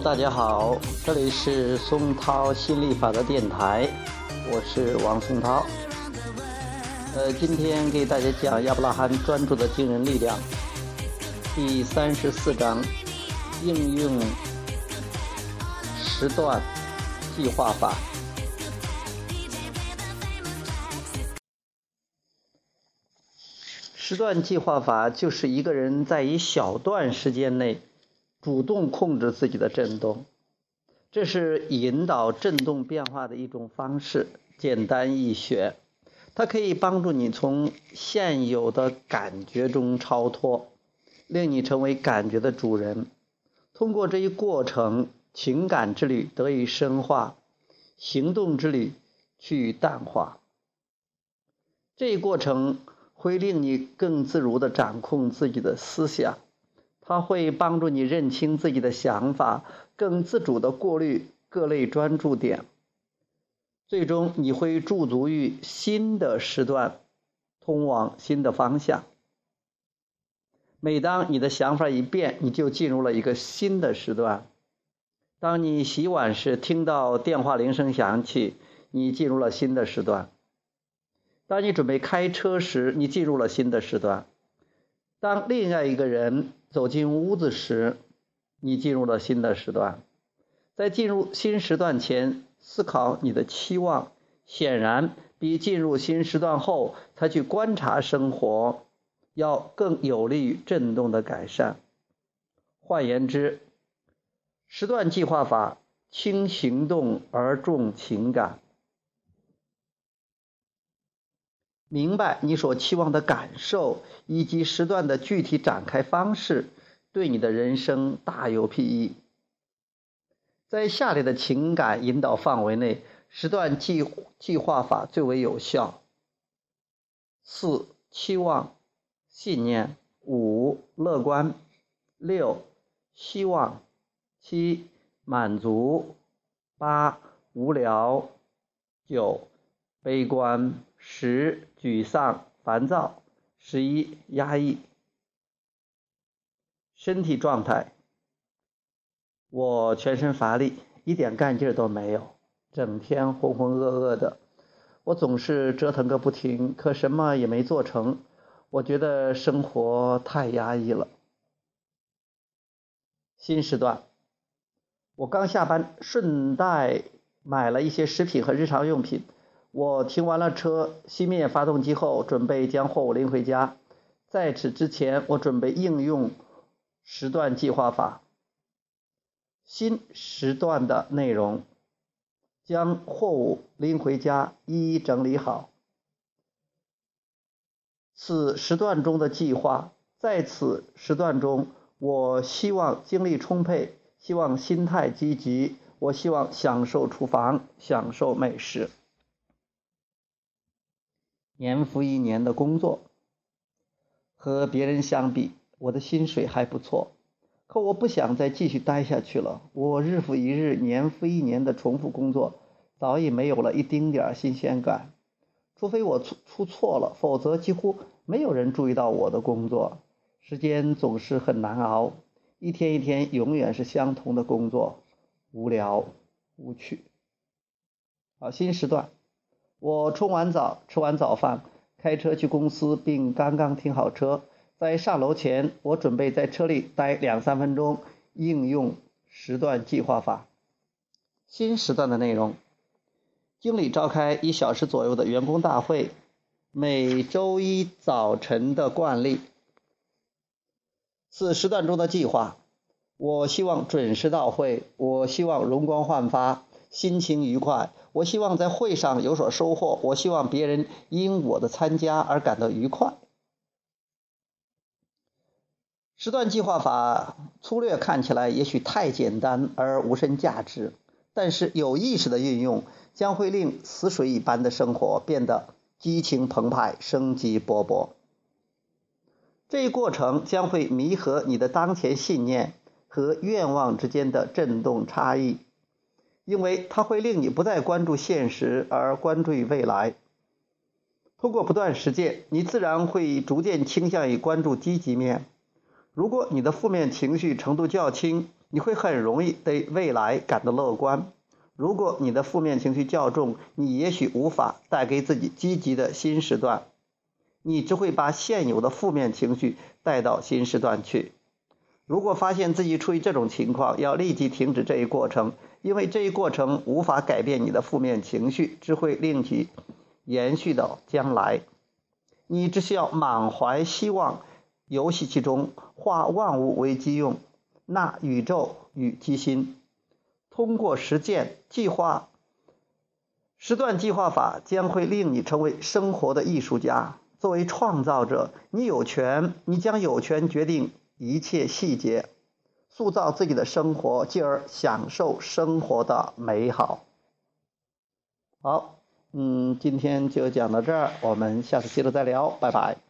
大家好，这里是松涛心理法的电台，我是王松涛。呃，今天给大家讲亚伯拉罕专注的惊人力量第三十四章，应用时段计划法。时段计划法就是一个人在一小段时间内主动控制自己的振动，这是引导振动变化的一种方式，简单易学。它可以帮助你从现有的感觉中超脱，令你成为感觉的主人。通过这一过程，情感之旅得以深化，行动之旅趋于淡化。这一过程会令你更自如地掌控自己的思想，它会帮助你认清自己的想法，更自主地过滤各类专注点。最终，你会驻足于新的时段，通往新的方向。每当你的想法一变，你就进入了一个新的时段。当你洗碗时听到电话铃声响起，你进入了新的时段。当你准备开车时，你进入了新的时段。当另外一个人走进屋子时，你进入了新的时段。在进入新时段前。思考你的期望，显然比进入新时段后才去观察生活要更有利于振动的改善。换言之，时段计划法轻行动而重情感。明白你所期望的感受以及时段的具体展开方式，对你的人生大有裨益。在下列的情感引导范围内，时段计计划法最为有效：四、期望、信念；五、乐观；六、希望；七、满足；八、无聊；九、悲观；十、沮丧、烦躁；十一、压抑。身体状态。我全身乏力，一点干劲都没有，整天浑浑噩噩的。我总是折腾个不停，可什么也没做成。我觉得生活太压抑了。新时段，我刚下班，顺带买了一些食品和日常用品。我停完了车，熄灭发动机后，准备将货物拎回家。在此之前，我准备应用时段计划法。新时段的内容，将货物拎回家，一一整理好。此时段中的计划，在此时段中，我希望精力充沛，希望心态积极，我希望享受厨房，享受美食。年复一年的工作，和别人相比，我的薪水还不错。可我不想再继续待下去了。我日复一日、年复一年的重复工作，早已没有了一丁点儿新鲜感。除非我出出错了，否则几乎没有人注意到我的工作。时间总是很难熬，一天一天永远是相同的工作，无聊无趣。好，新时段，我冲完澡，吃完早饭，开车去公司，并刚刚停好车。在上楼前，我准备在车里待两三分钟，应用时段计划法。新时段的内容：经理召开一小时左右的员工大会，每周一早晨的惯例。此时段中的计划：我希望准时到会，我希望容光焕发，心情愉快，我希望在会上有所收获，我希望别人因我的参加而感到愉快。时段计划法粗略看起来也许太简单而无甚价值，但是有意识的运用将会令死水一般的生活变得激情澎湃、生机勃勃。这一过程将会弥合你的当前信念和愿望之间的振动差异，因为它会令你不再关注现实而关注于未来。通过不断实践，你自然会逐渐倾向于关注积极面。如果你的负面情绪程度较轻，你会很容易对未来感到乐观。如果你的负面情绪较重，你也许无法带给自己积极的新时段，你只会把现有的负面情绪带到新时段去。如果发现自己处于这种情况，要立即停止这一过程，因为这一过程无法改变你的负面情绪，只会令其延续到将来。你只需要满怀希望，游戏其中，化万物为己用，纳宇宙与己心。通过实践计划时段计划法，将会令你成为生活的艺术家。作为创造者，你有权，你将有权决定一切细节，塑造自己的生活，进而享受生活的美好。好，嗯，今天就讲到这儿，我们下次接着再聊，拜拜。